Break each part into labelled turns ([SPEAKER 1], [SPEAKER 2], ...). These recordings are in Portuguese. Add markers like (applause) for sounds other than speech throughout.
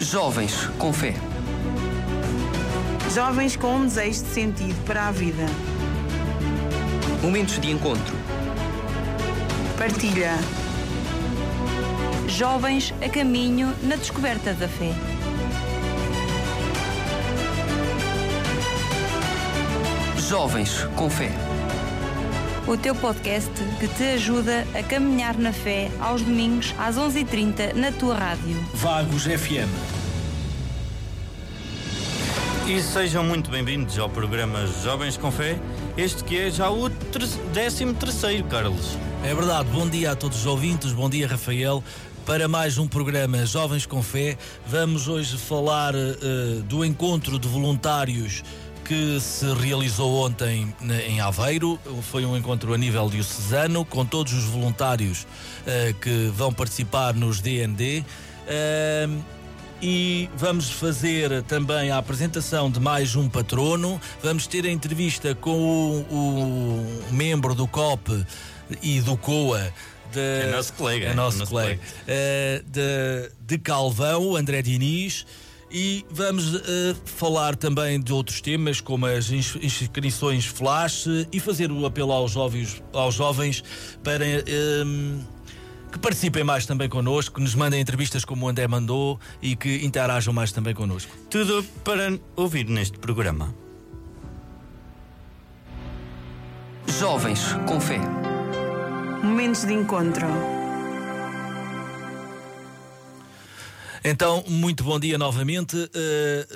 [SPEAKER 1] Jovens com fé.
[SPEAKER 2] Jovens com um desejo de sentido para a vida.
[SPEAKER 1] Momentos de encontro.
[SPEAKER 2] Partilha.
[SPEAKER 3] Jovens a caminho na descoberta da fé.
[SPEAKER 1] Jovens com fé.
[SPEAKER 3] O teu podcast que te ajuda a caminhar na fé aos domingos às 11h30 na tua rádio.
[SPEAKER 4] Vagos FM.
[SPEAKER 5] E sejam muito bem-vindos ao programa Jovens com Fé, este que é já o 13 terceiro, Carlos.
[SPEAKER 4] É verdade, bom dia a todos os ouvintes, bom dia Rafael. Para mais um programa Jovens com Fé, vamos hoje falar uh, do encontro de voluntários que se realizou ontem em Aveiro. Foi um encontro a nível diocesano, com todos os voluntários uh, que vão participar nos DND. Uh, e vamos fazer também a apresentação de mais um patrono. Vamos ter a entrevista com o, o membro do COP e do COA. De,
[SPEAKER 5] é nosso colega.
[SPEAKER 4] É nosso, nosso colega. colega. Uh, de, de Calvão, André Diniz. E vamos uh, falar também de outros temas, como as inscrições flash e fazer o apelo aos jovens, aos jovens para. Uh, que participem mais também connosco, que nos mandem entrevistas como o André mandou e que interajam mais também connosco.
[SPEAKER 5] Tudo para ouvir neste programa.
[SPEAKER 1] Jovens com fé.
[SPEAKER 2] Momentos de encontro.
[SPEAKER 4] Então, muito bom dia novamente. Uh,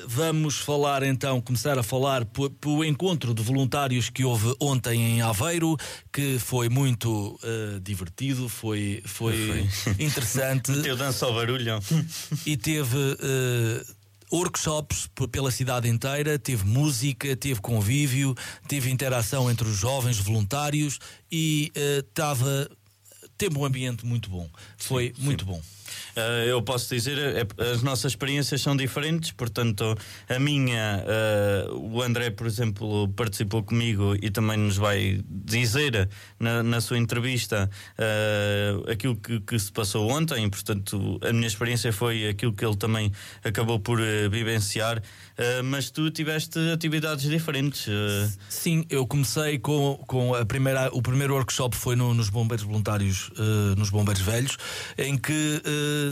[SPEAKER 4] vamos falar então, começar a falar pelo encontro de voluntários que houve ontem em Aveiro, que foi muito uh, divertido, foi, foi, foi. (laughs) interessante.
[SPEAKER 5] Meteu dança ao barulho.
[SPEAKER 4] e teve. Uh, workshops pela cidade inteira, teve música, teve convívio, teve interação entre os jovens voluntários e estava. teve um ambiente muito bom. Foi sim, muito sim. bom.
[SPEAKER 5] Uh, eu posso dizer, é, as nossas experiências são diferentes, portanto, a minha, o André, por exemplo, participou comigo e também nos vai dizer na, na sua entrevista aquilo que, que, se passou ontem, portanto, a minha experiência foi aquilo que ele também acabou por vivenciar. Mas tu tiveste atividades diferentes.
[SPEAKER 4] Sim, eu comecei com, com a primeira, o primeiro workshop foi no, nos bombeiros voluntários, nos bombeiros velhos, em que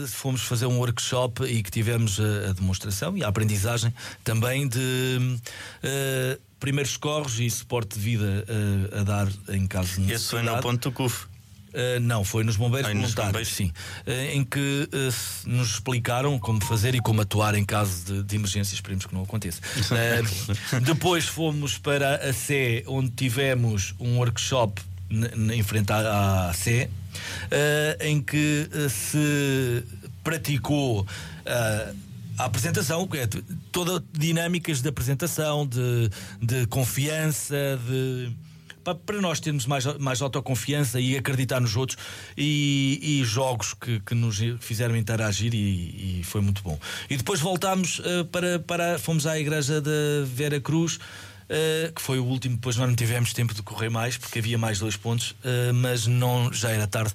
[SPEAKER 4] fomos fazer um workshop e que tivemos a, a demonstração e a aprendizagem também de uh, primeiros socorros e suporte de vida uh, a dar em caso de necessidade.
[SPEAKER 5] Esse foi no ponto do CUF.
[SPEAKER 4] Uh, não, foi nos bombeiros Ai, voluntários, sim. Uh, em que uh, nos explicaram como fazer e como atuar em caso de, de emergência. Esperemos que não aconteça. depois fomos para a Sé, onde tivemos um workshop em frente à, à Sé, em que se praticou a apresentação, é toda dinâmicas de apresentação, de, de confiança, de para nós termos mais, mais autoconfiança e acreditar nos outros e, e jogos que, que nos fizeram interagir e, e, foi muito bom. E depois voltámos uh, para, para. Fomos à igreja da Vera Cruz uh, que foi o último, depois nós não tivemos tempo de correr mais, porque havia mais dois pontos, uh, mas não, já era tarde.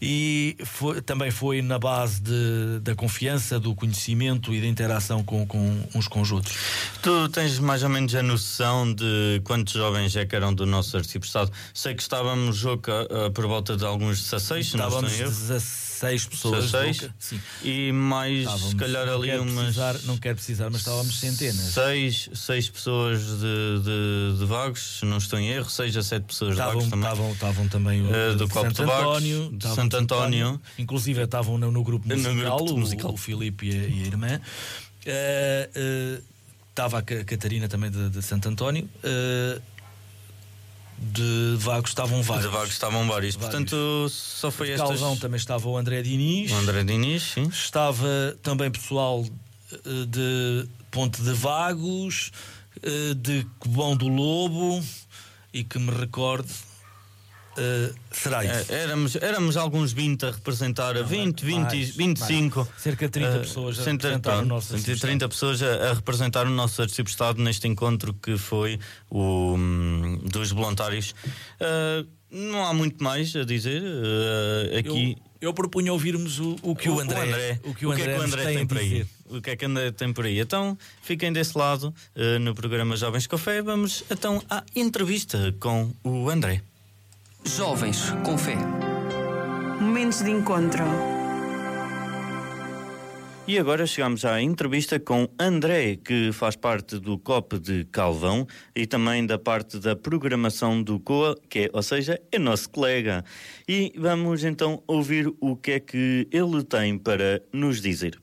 [SPEAKER 4] E foi, também foi na base de, da confiança, do conhecimento e da interação com, com uns com os outros.
[SPEAKER 5] Tu tens mais ou menos a noção de quantos jovens é que eram do nosso arciprestado? Sei que estávamos jogo uh, por volta de alguns 16,
[SPEAKER 4] estávamos
[SPEAKER 5] não estou
[SPEAKER 4] 16 pessoas.
[SPEAKER 5] 16? Sim. E mais, estávamos, se calhar, ali umas.
[SPEAKER 4] Precisar, não quero precisar, mas estávamos centenas.
[SPEAKER 5] 6, seis pessoas de de, de vagos, se não estou em erro, 6 a 7 pessoas
[SPEAKER 4] estavam,
[SPEAKER 5] de vagos também.
[SPEAKER 4] Estavam, estavam também
[SPEAKER 5] uh, do Copo
[SPEAKER 4] Santo
[SPEAKER 5] de
[SPEAKER 4] António,
[SPEAKER 5] de Santo António.
[SPEAKER 4] António. Inclusive estavam no, no grupo musical,
[SPEAKER 5] no grupo
[SPEAKER 4] o,
[SPEAKER 5] musical.
[SPEAKER 4] o Filipe e a, e a irmã. Uh, uh, estava a Catarina também de, de Santo António. De vagos estavam vários.
[SPEAKER 5] De vagos estavam vários. vários. Portanto, só foi
[SPEAKER 4] este. Calvão também estava o André Diniz.
[SPEAKER 5] O André Diniz, sim.
[SPEAKER 4] Estava também pessoal de Ponte de Vagos. Eh, de Cobão do Lobo e que me recorde. Uh, será isso?
[SPEAKER 5] É, éramos, éramos alguns 20 a representar, não, 20, 20, mais, 25.
[SPEAKER 4] Mais. Cerca de 30 uh, pessoas a representar o nosso
[SPEAKER 5] 130 pessoas a, a, representar o nosso arciprestado neste encontro que foi o um, dos voluntários. Uh, não há muito mais a dizer. aqui.
[SPEAKER 4] Eu Eu propunha ouvirmos o, o que o, o André,
[SPEAKER 5] André,
[SPEAKER 4] o que o André,
[SPEAKER 5] o que é que o André tem,
[SPEAKER 4] tem
[SPEAKER 5] por aí.
[SPEAKER 4] dizer.
[SPEAKER 5] O que é que André tem por aí? Então, fiquem desse lado uh, no programa Jovens Café. Vamos então à entrevista com o André.
[SPEAKER 1] Jovens com Fé.
[SPEAKER 2] Momentos de encontro.
[SPEAKER 5] E agora chegamos à entrevista com André, que faz parte do COP de Calvão e também da parte da programação do COA, que é, ou seja, é nosso colega. E vamos então ouvir o que é que ele tem para nos dizer.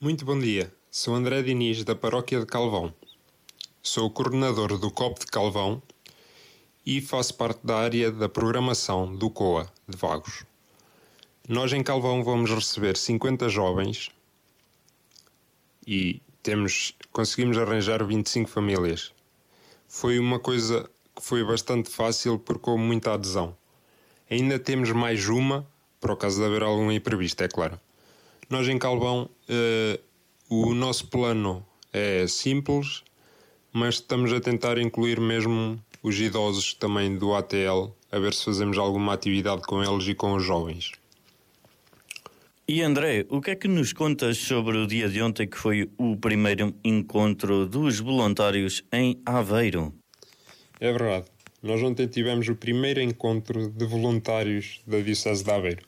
[SPEAKER 6] Muito bom dia. Sou André Diniz, da Paróquia de Calvão. Sou o coordenador do COP de Calvão e faço parte da área da programação do COA de Vagos. Nós em Calvão vamos receber 50 jovens e temos, conseguimos arranjar 25 famílias. Foi uma coisa que foi bastante fácil porque houve muita adesão. Ainda temos mais uma, para o caso de haver algum imprevisto, é claro. Nós em Calvão, eh, o nosso plano é simples, mas estamos a tentar incluir mesmo os idosos também do ATL, a ver se fazemos alguma atividade com eles e com os jovens.
[SPEAKER 5] E André, o que é que nos contas sobre o dia de ontem que foi o primeiro encontro dos voluntários em Aveiro?
[SPEAKER 6] É verdade. Nós ontem tivemos o primeiro encontro de voluntários da Diocese de Aveiro.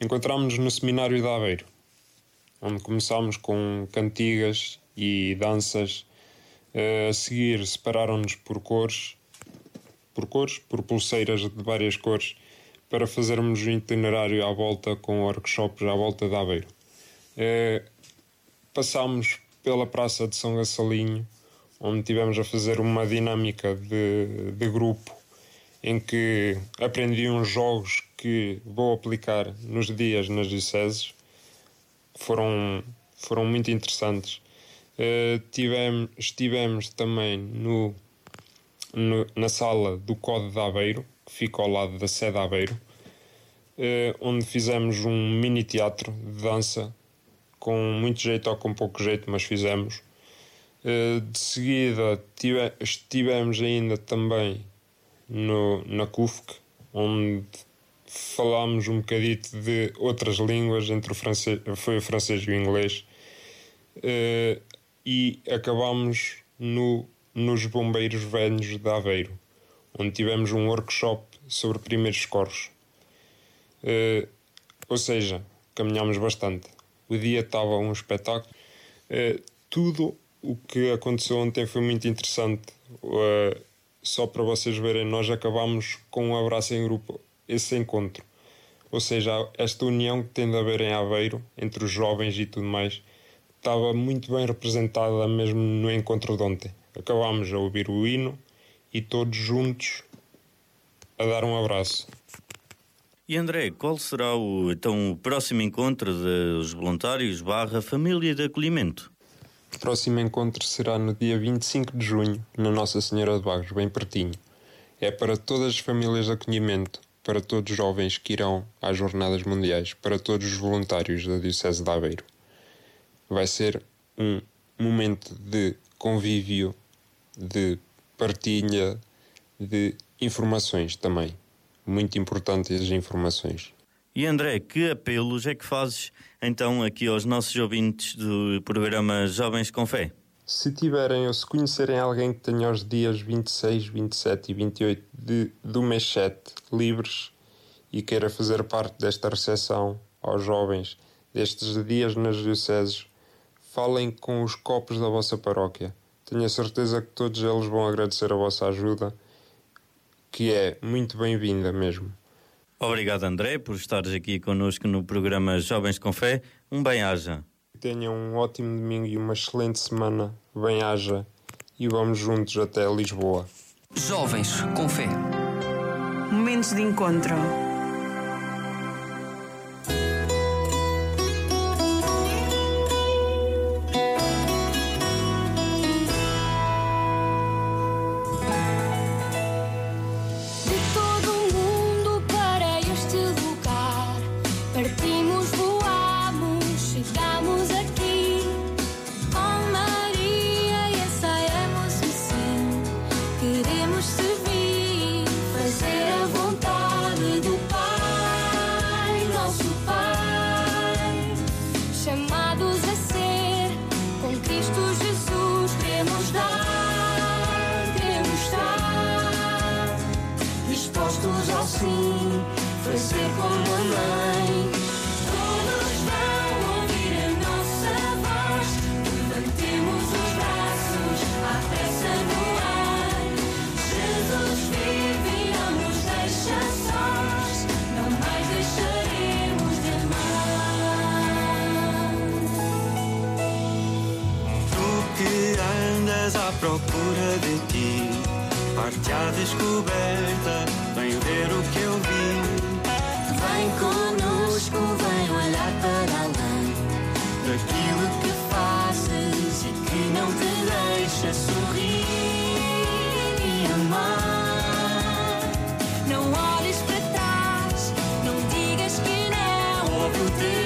[SPEAKER 6] Encontrámos-nos no Seminário de Aveiro, onde começámos com cantigas e danças. A seguir, separaram-nos por cores, por cores, por pulseiras de várias cores para fazermos o itinerário à volta com workshops à volta de Aveiro. Eh, passámos pela Praça de São Gassalinho, onde tivemos a fazer uma dinâmica de, de grupo em que aprendi uns jogos que vou aplicar nos dias nas dioceses. Foram, foram muito interessantes. Uh, tivemos, estivemos também no, no, na sala do Código de Aveiro, que fica ao lado da sede de Aveiro, eh, onde fizemos um mini teatro de dança, com muito jeito ou com pouco jeito, mas fizemos. Eh, de seguida tive, estivemos ainda também no, na CUFC, onde falámos um bocadito de outras línguas, entre o francês, foi o francês e o inglês, eh, e acabámos no, nos Bombeiros Velhos de Aveiro onde tivemos um workshop sobre primeiros corros. Uh, ou seja, caminhámos bastante. O dia estava um espetáculo. Uh, tudo o que aconteceu ontem foi muito interessante. Uh, só para vocês verem, nós acabámos com um abraço em grupo, esse encontro. Ou seja, esta união que tem de haver em Aveiro, entre os jovens e tudo mais, estava muito bem representada mesmo no encontro de ontem. Acabámos a ouvir o hino, e todos juntos a dar um abraço.
[SPEAKER 5] E André, qual será o, então o próximo encontro dos voluntários barra família de acolhimento?
[SPEAKER 6] O próximo encontro será no dia 25 de junho, na Nossa Senhora de Bagos, bem pertinho. É para todas as famílias de acolhimento, para todos os jovens que irão às Jornadas Mundiais, para todos os voluntários da Diocese de Aveiro. Vai ser um momento de convívio, de partilha de informações também. Muito importantes as informações.
[SPEAKER 5] E André, que apelos é que fazes então aqui aos nossos ouvintes do programa Jovens com Fé?
[SPEAKER 6] Se tiverem ou se conhecerem alguém que tenha os dias 26, 27 e 28 de, do mês 7 livres e queira fazer parte desta recepção aos jovens destes dias nas dioceses, falem com os copos da vossa paróquia tenho a certeza que todos eles vão agradecer a vossa ajuda, que é muito bem-vinda mesmo.
[SPEAKER 5] Obrigado, André, por estares aqui connosco no programa Jovens com Fé. Um bem-aja.
[SPEAKER 6] Tenham um ótimo domingo e uma excelente semana. Bem-aja e vamos juntos até Lisboa.
[SPEAKER 1] Jovens com Fé.
[SPEAKER 2] Momentos de encontro.
[SPEAKER 7] Não.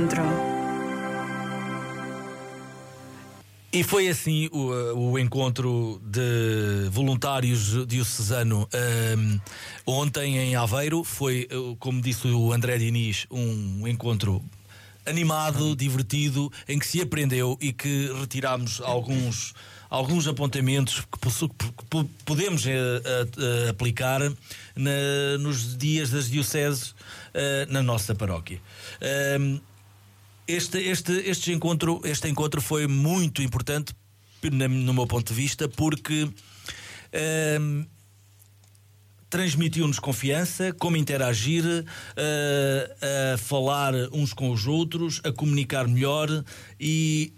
[SPEAKER 2] Encontro.
[SPEAKER 4] E foi assim o, o encontro de voluntários diocesano um, ontem em Aveiro. Foi, como disse o André Diniz, um encontro animado, divertido, em que se aprendeu e que retirámos alguns alguns apontamentos que podemos uh, uh, aplicar nos dias das dioceses uh, na nossa paróquia. Este, este, este, encontro, este encontro foi muito importante, no meu ponto de vista, porque ehm, transmitiu-nos confiança, como interagir, a falar uns com os outros, a comunicar melhor e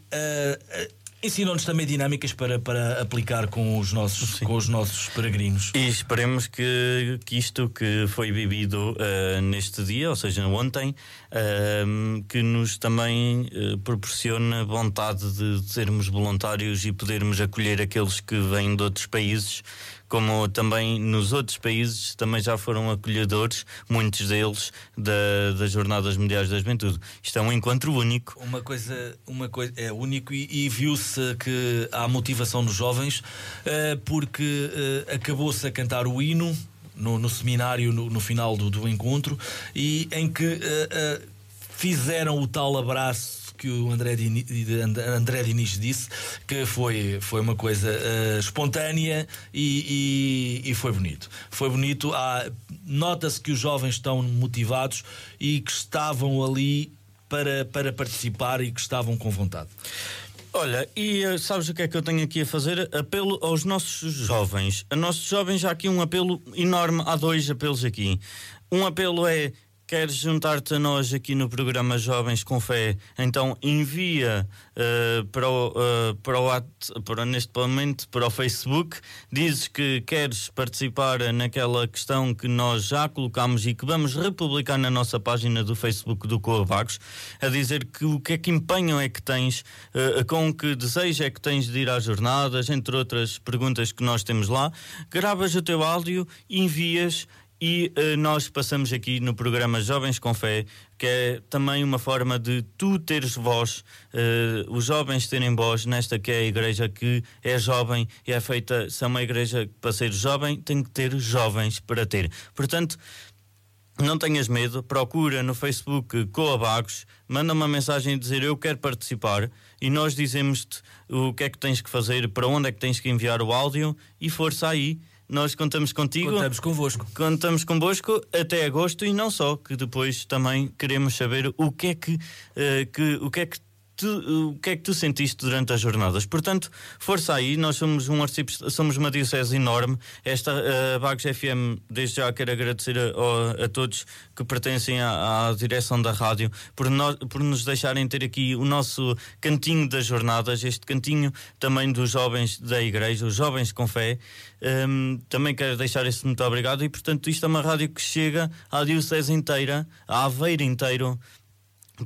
[SPEAKER 4] Ensinou-nos também dinâmicas para, para aplicar com os nossos, com os nossos peregrinos.
[SPEAKER 5] E esperemos que, que isto que foi vivido uh, neste dia, ou seja, ontem, uh, que nos também uh, proporciona vontade de sermos voluntários e podermos acolher aqueles que vêm de outros países como também nos outros países também já foram acolhedores, muitos deles, da, das Jornadas Mundiais da Juventude. Isto é um encontro único.
[SPEAKER 4] Uma coisa, uma coisa é único e, e viu-se que há motivação nos jovens, uh, porque uh, acabou-se a cantar o hino no, no seminário no, no, final do, do encontro e em que uh, fizeram o tal abraço que o André Diniz, André Diniz disse, que foi, foi uma coisa uh, espontânea e, e, e, foi bonito. Foi bonito. Nota-se que os jovens estão motivados e que estavam ali para, para participar e que estavam com vontade.
[SPEAKER 5] Olha, e uh, sabes o que é que eu tenho aqui a fazer? Apelo aos nossos jovens. A nossos jovens, já aqui um apelo enorme. Há dois apelos aqui. Um apelo é queres juntar-te a nós aqui no programa Jovens com Fé, então envia uh, para, o, uh, para, o para neste momento para o Facebook, dizes que queres participar naquela questão que nós já colocamos e que vamos republicar na nossa página do Facebook do Coavagos, a dizer que o que é que empenho é que tens, uh, com que desejo é que tens de ir às jornadas, entre outras perguntas que nós temos lá, gravas o teu áudio envias e uh, nós passamos aqui no programa Jovens com Fé, que é também uma forma de tu teres voz, uh, os jovens terem voz nesta que é a igreja que é jovem e é feita, se é uma igreja para ser jovem, tem que ter jovens para ter. Portanto, não tenhas medo, procura no Facebook Coabagos, manda uma mensagem a dizer eu quero participar e nós dizemos-te o que é que tens que fazer, para onde é que tens que enviar o áudio e força aí nós contamos contigo.
[SPEAKER 4] Contamos convosco.
[SPEAKER 5] Contamos convosco até agosto e não só, que depois também queremos saber o que é que, uh, que o que é que tu, o que é que tu sentiste durante as jornadas? Portanto, força aí, nós somos um somos uma diocese enorme. Esta uh, Vagos FM, desde já quero agradecer a, a, todos que pertencem à, à, direção da rádio por, no, por nos deixarem ter aqui o nosso cantinho das jornadas, este cantinho também dos jovens da igreja, os jovens com fé. Um, também quero deixar esse muito obrigado e, portanto, isto é uma rádio que chega à diocese inteira, à Aveira inteiro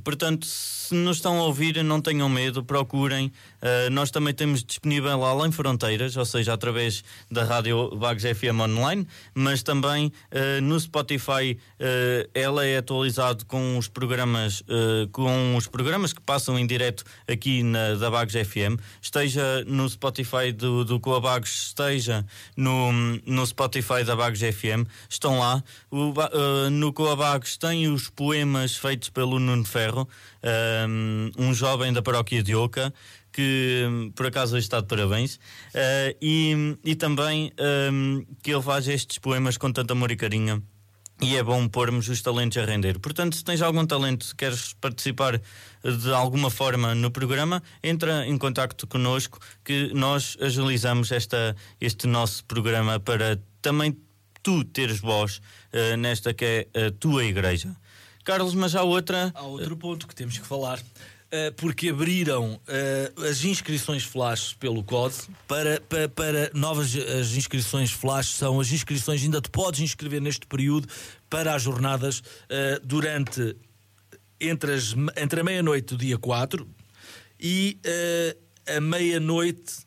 [SPEAKER 5] Portanto, se nos estão a ouvir, não tenham medo, procurem, Uh, nós também temos disponível além fronteiras, ou seja, através da Rádio Vagos FM Online, mas também uh, no Spotify uh, ela é atualizado com os programas com os programas que passam em direto aqui na da Vagos FM, esteja no Spotify do, do Coabagos, esteja no, no Spotify da Vagos FM, estão lá. O, no Coabagos tem os poemas feitos pelo Nuno Ferro, um jovem da paróquia de Oca que por acaso hoje está de parabéns, uh, e, e também um, que ele faz estes poemas com tanto amor e carinho. E é bom pormos os talentos a render. Portanto, se tens algum talento, queres participar de alguma forma no programa, entra em contato connosco que nós agilizamos esta, este nosso programa para também tu teres voz uh, nesta que é a tua igreja. Carlos, mas há outra.
[SPEAKER 4] Há outro ponto que temos que falar. Uh, porque abriram uh, as inscrições flash pelo COD. Para, para, para, novas as inscrições flash são as inscrições, ainda te podes inscrever neste período para as jornadas uh, durante entre, as, entre a meia-noite do dia 4 e a meia-noite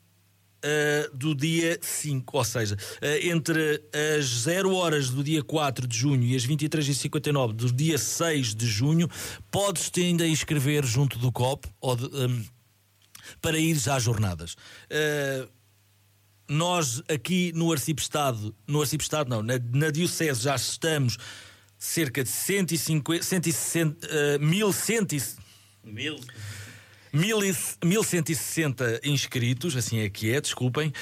[SPEAKER 4] uh, do dia 5, ou seja, uh, entre as 0 horas do dia 4 de junho e as 23h59 do dia 6 de junho, podes-te ainda inscrever junto do COP ou de, um, para ires às jornadas. Uh, nós aqui no Arcipestado, no Arcipestado não, na, na Diocese já estamos cerca de 150, 160, uh, 1100
[SPEAKER 5] Mil.
[SPEAKER 4] 1160 inscritos, assim é que é, desculpem, uh,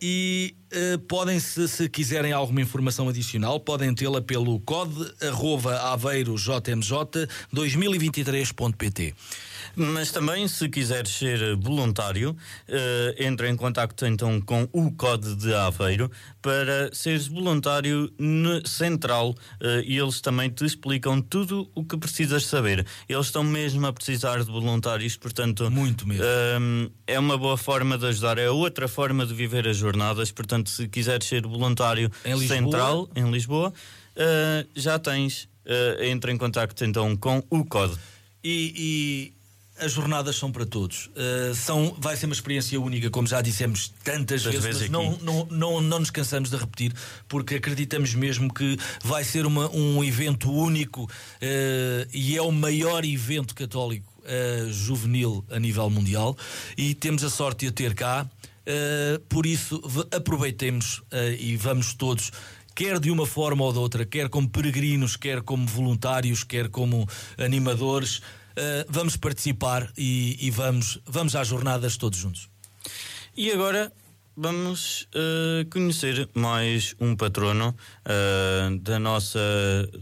[SPEAKER 4] e uh, podem, se, se, quiserem alguma informação adicional, podem tê-la pelo code arroba aveirojmj2023.pt.
[SPEAKER 5] Mas também, se quiseres ser voluntário, uh, entra em contato então com o Code de Aveiro para seres voluntário central uh, e eles também te explicam tudo o que precisas saber. Eles estão mesmo a precisar de voluntários, portanto.
[SPEAKER 4] Muito mesmo.
[SPEAKER 5] Uh, é uma boa forma de ajudar, é outra forma de viver as jornadas. Portanto, se quiseres ser voluntário
[SPEAKER 4] em
[SPEAKER 5] central em Lisboa, já tens. entra em contato então com o Code.
[SPEAKER 4] e, as jornadas são para todos. Uh, são, vai ser uma experiência única, como já dissemos tantas vezes, vezes não, não, não, não nos cansamos de repetir, porque acreditamos mesmo que vai ser uma, um evento único uh, e é o maior evento católico uh, juvenil a nível mundial e temos a sorte de a ter cá. por isso, aproveitemos e vamos todos quer de uma forma ou de outra, quer como peregrinos, quer como voluntários, quer como animadores, vamos participar e, e, vamos, vamos às jornadas todos juntos.
[SPEAKER 5] E agora vamos uh, conhecer mais um patrono uh, da nossa,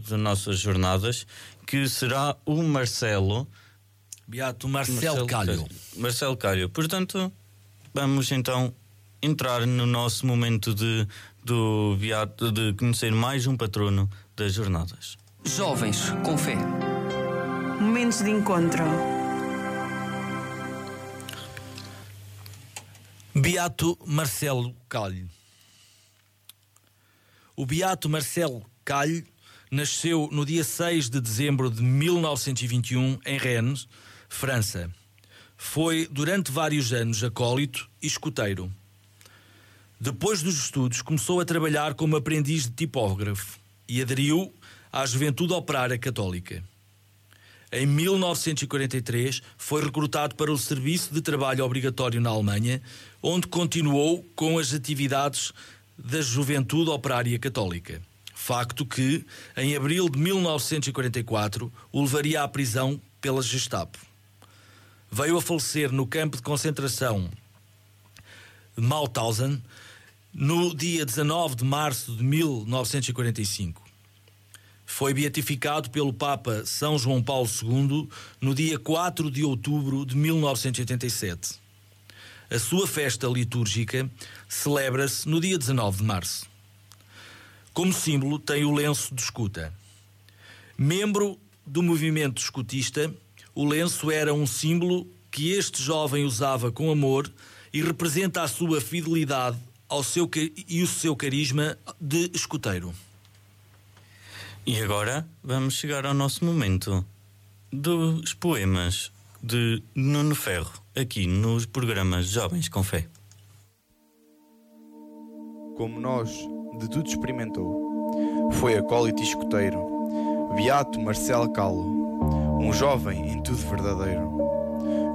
[SPEAKER 5] das nossas jornadas, que será o Marcelo.
[SPEAKER 4] Beato Marcelo, Marcelo Calho.
[SPEAKER 5] Marcelo Calho. Portanto, vamos então entrar no nosso momento de, do Beato, de conhecer mais um patrono das jornadas.
[SPEAKER 1] Jovens com fé.
[SPEAKER 2] Momentos de encontro.
[SPEAKER 4] Beato Marcelo Calho. O Beato Marcelo Calho nasceu no dia 6 de dezembro de 1921 em Rennes, França. Foi durante vários anos acólito e escuteiro. Depois dos estudos, começou a trabalhar como aprendiz de tipógrafo e aderiu à Juventude Operária Católica. Em 1943, foi recrutado para o Serviço de Trabalho Obrigatório na Alemanha, onde continuou com as atividades da Juventude Operária Católica. Facto que, em abril de 1944, o levaria à prisão pela Gestapo. Veio a falecer no campo de concentração Mauthausen no dia 19 de março de 1945 foi beatificado pelo Papa São João Paulo II no dia 4 de outubro de 1987. A sua festa litúrgica celebra-se no dia 19 de março. Como símbolo, tem o lenço de escuta. Membro do movimento escutista, o lenço era um símbolo que este jovem usava com amor e representa a sua fidelidade ao seu, e o seu carisma de escuteiro.
[SPEAKER 5] E agora vamos chegar ao nosso momento dos poemas de Nuno Ferro aqui nos programas Jovens com Fé.
[SPEAKER 8] Como nós, de tudo experimentou. Foi acólito e escoteiro, beato Marcelo Calo, um jovem em tudo verdadeiro.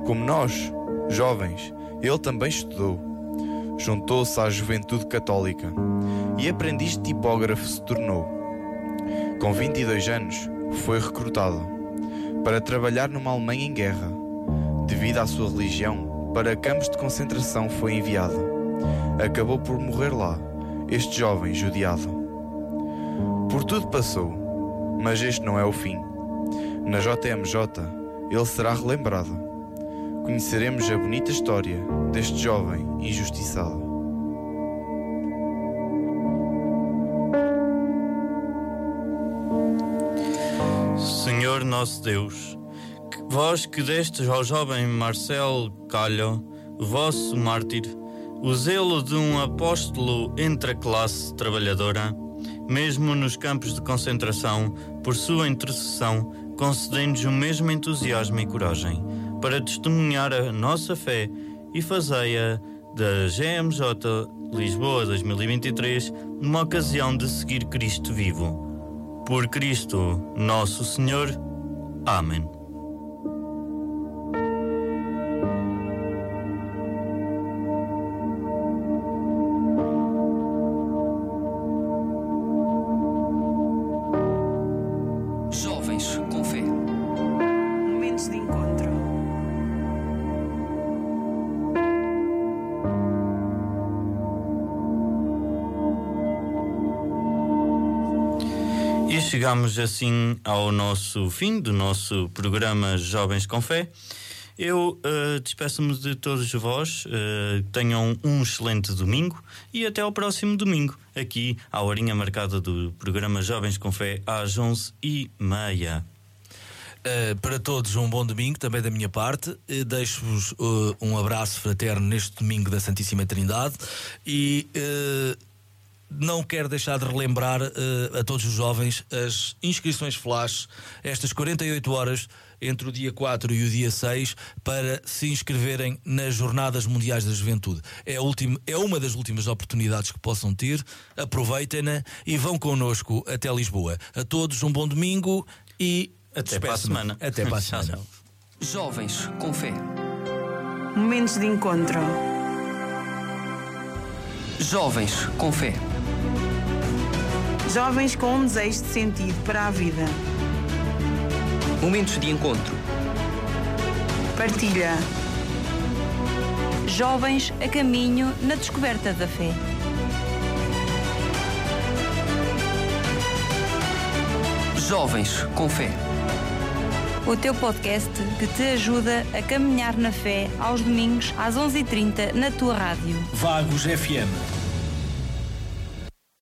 [SPEAKER 8] Como nós, jovens, ele também estudou. Juntou-se à juventude católica e aprendiz de tipógrafo se tornou. Com 22 anos, foi recrutado para trabalhar numa Alemanha em guerra. Devido à sua religião, para campos de concentração foi enviado. Acabou por morrer lá, este jovem judiado. Por tudo passou, mas este não é o fim. Na JMJ, ele será relembrado. Conheceremos a bonita história deste jovem injustiçado.
[SPEAKER 5] Senhor nosso Deus, que vós que destes ao jovem Marcelo Calho, vosso mártir, o zelo de um apóstolo entre a classe trabalhadora, mesmo nos campos de concentração, por sua intercessão, concedei-nos o mesmo entusiasmo e coragem para testemunhar a nossa fé e fazei-a da GMJ Lisboa 2023 numa ocasião de seguir Cristo vivo. Por Cristo nosso Senhor. Amém. Chegamos assim ao nosso fim do nosso programa Jovens com Fé. Eu uh, despeço-me de todos vós. Uh, tenham um excelente domingo e até ao próximo domingo, aqui à horinha marcada do programa Jovens com Fé, às 11h30.
[SPEAKER 4] Uh, para todos, um bom domingo, também da minha parte. Uh, Deixo-vos uh, um abraço fraterno neste domingo da Santíssima Trindade e não quero deixar de relembrar a todos os jovens as inscrições flash, estas 48 horas entre o dia 4 e o dia 6, para se inscreverem nas Jornadas Mundiais da Juventude. É, a última, é uma das últimas oportunidades que possam ter. Aproveitem-na e vão connosco até Lisboa. A todos, um bom domingo e
[SPEAKER 5] Até para a semana.
[SPEAKER 4] Até para a (laughs) semana.
[SPEAKER 1] Jovens com Fé.
[SPEAKER 2] Momentos de encontro.
[SPEAKER 1] Jovens com Fé.
[SPEAKER 2] Jovens com um desejo de sentido para a vida.
[SPEAKER 1] Momentos de encontro.
[SPEAKER 2] Partilha.
[SPEAKER 3] Jovens a caminho na descoberta da fé.
[SPEAKER 1] Jovens com Fé.
[SPEAKER 3] O teu podcast que te ajuda a caminhar na fé aos domingos às 11h30 na tua rádio.
[SPEAKER 9] Vagos FM